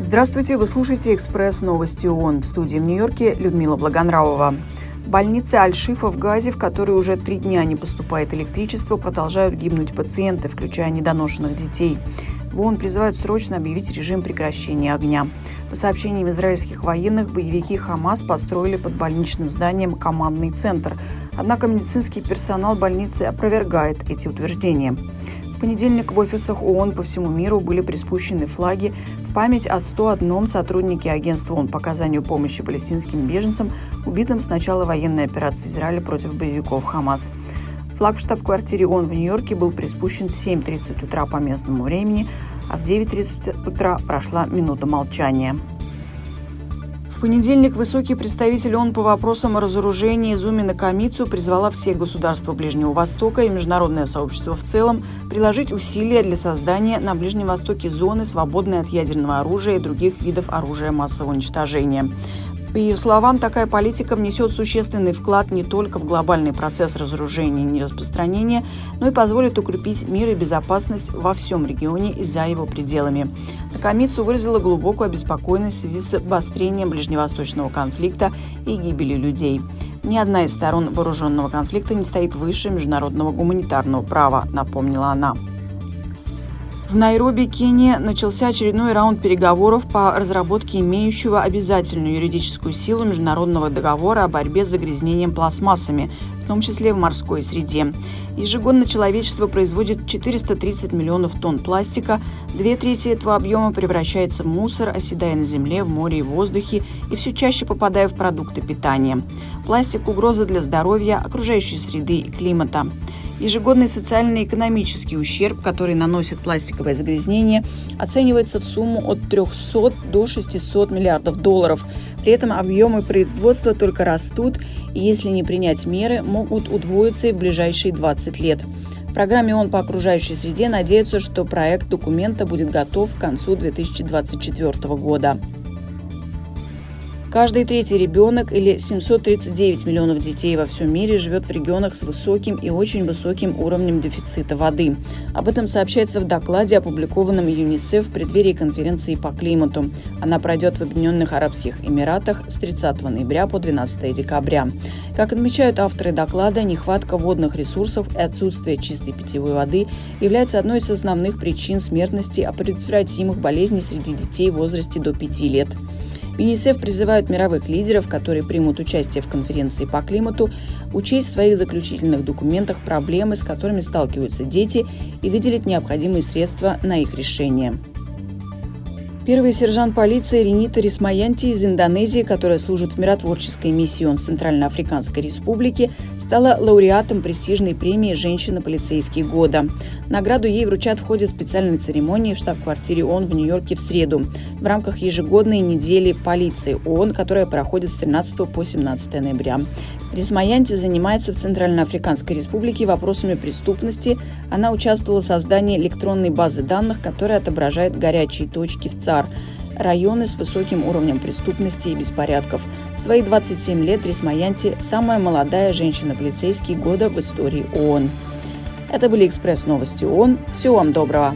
Здравствуйте, вы слушаете «Экспресс новости ООН». В студии в Нью-Йорке Людмила Благонравова. В больнице Аль-Шифа в Газе, в которой уже три дня не поступает электричество, продолжают гибнуть пациенты, включая недоношенных детей. В ООН призывают срочно объявить режим прекращения огня. По сообщениям израильских военных, боевики Хамас построили под больничным зданием командный центр. Однако медицинский персонал больницы опровергает эти утверждения. В понедельник в офисах ООН по всему миру были приспущены флаги в память о 101 сотруднике агентства ООН по оказанию помощи палестинским беженцам, убитым с начала военной операции Израиля против боевиков Хамас. Флаг в штаб-квартире ООН в Нью-Йорке был приспущен в 7.30 утра по местному времени, а в 9.30 утра прошла минута молчания. В понедельник высокий представитель ООН по вопросам о разоружении Зумина Камицу призвала все государства Ближнего Востока и международное сообщество в целом приложить усилия для создания на Ближнем Востоке зоны, свободной от ядерного оружия и других видов оружия массового уничтожения. По ее словам, такая политика внесет существенный вклад не только в глобальный процесс разоружения и нераспространения, но и позволит укрепить мир и безопасность во всем регионе и за его пределами. Накамицу выразила глубокую обеспокоенность в связи с обострением ближневосточного конфликта и гибелью людей. Ни одна из сторон вооруженного конфликта не стоит выше международного гуманитарного права, напомнила она. В Найроби, Кения, начался очередной раунд переговоров по разработке имеющего обязательную юридическую силу международного договора о борьбе с загрязнением пластмассами, том числе в морской среде. Ежегодно человечество производит 430 миллионов тонн пластика, две трети этого объема превращается в мусор, оседая на земле, в море и воздухе и все чаще попадая в продукты питания. Пластик – угроза для здоровья, окружающей среды и климата. Ежегодный социально-экономический ущерб, который наносит пластиковое загрязнение, оценивается в сумму от 300 до 600 миллиардов долларов. При этом объемы производства только растут, и если не принять меры, могут удвоиться и в ближайшие 20 лет. В программе ООН по окружающей среде надеются, что проект документа будет готов к концу 2024 года. Каждый третий ребенок или 739 миллионов детей во всем мире живет в регионах с высоким и очень высоким уровнем дефицита воды. Об этом сообщается в докладе, опубликованном ЮНИСЕФ в преддверии конференции по климату. Она пройдет в Объединенных Арабских Эмиратах с 30 ноября по 12 декабря. Как отмечают авторы доклада, нехватка водных ресурсов и отсутствие чистой питьевой воды является одной из основных причин смертности, а предотвратимых болезней среди детей в возрасте до 5 лет. ЮНИСЕФ призывает мировых лидеров, которые примут участие в конференции по климату, учесть в своих заключительных документах проблемы, с которыми сталкиваются дети, и выделить необходимые средства на их решение. Первый сержант полиции Ренита Рисмаянти из Индонезии, которая служит в миротворческой миссии ООН Центральноафриканской Республики, стала лауреатом престижной премии «Женщина-полицейский года». Награду ей вручат в ходе специальной церемонии в штаб-квартире ООН в Нью-Йорке в среду в рамках ежегодной недели полиции ООН, которая проходит с 13 по 17 ноября. Рисмаянти занимается в Центральноафриканской Республике вопросами преступности. Она участвовала в создании электронной базы данных, которая отображает горячие точки в ЦАР – районы с высоким уровнем преступности и беспорядков. В свои 27 лет Рисмаянти – самая молодая женщина-полицейский года в истории ООН. Это были «Экспресс-новости ООН». Всего вам доброго!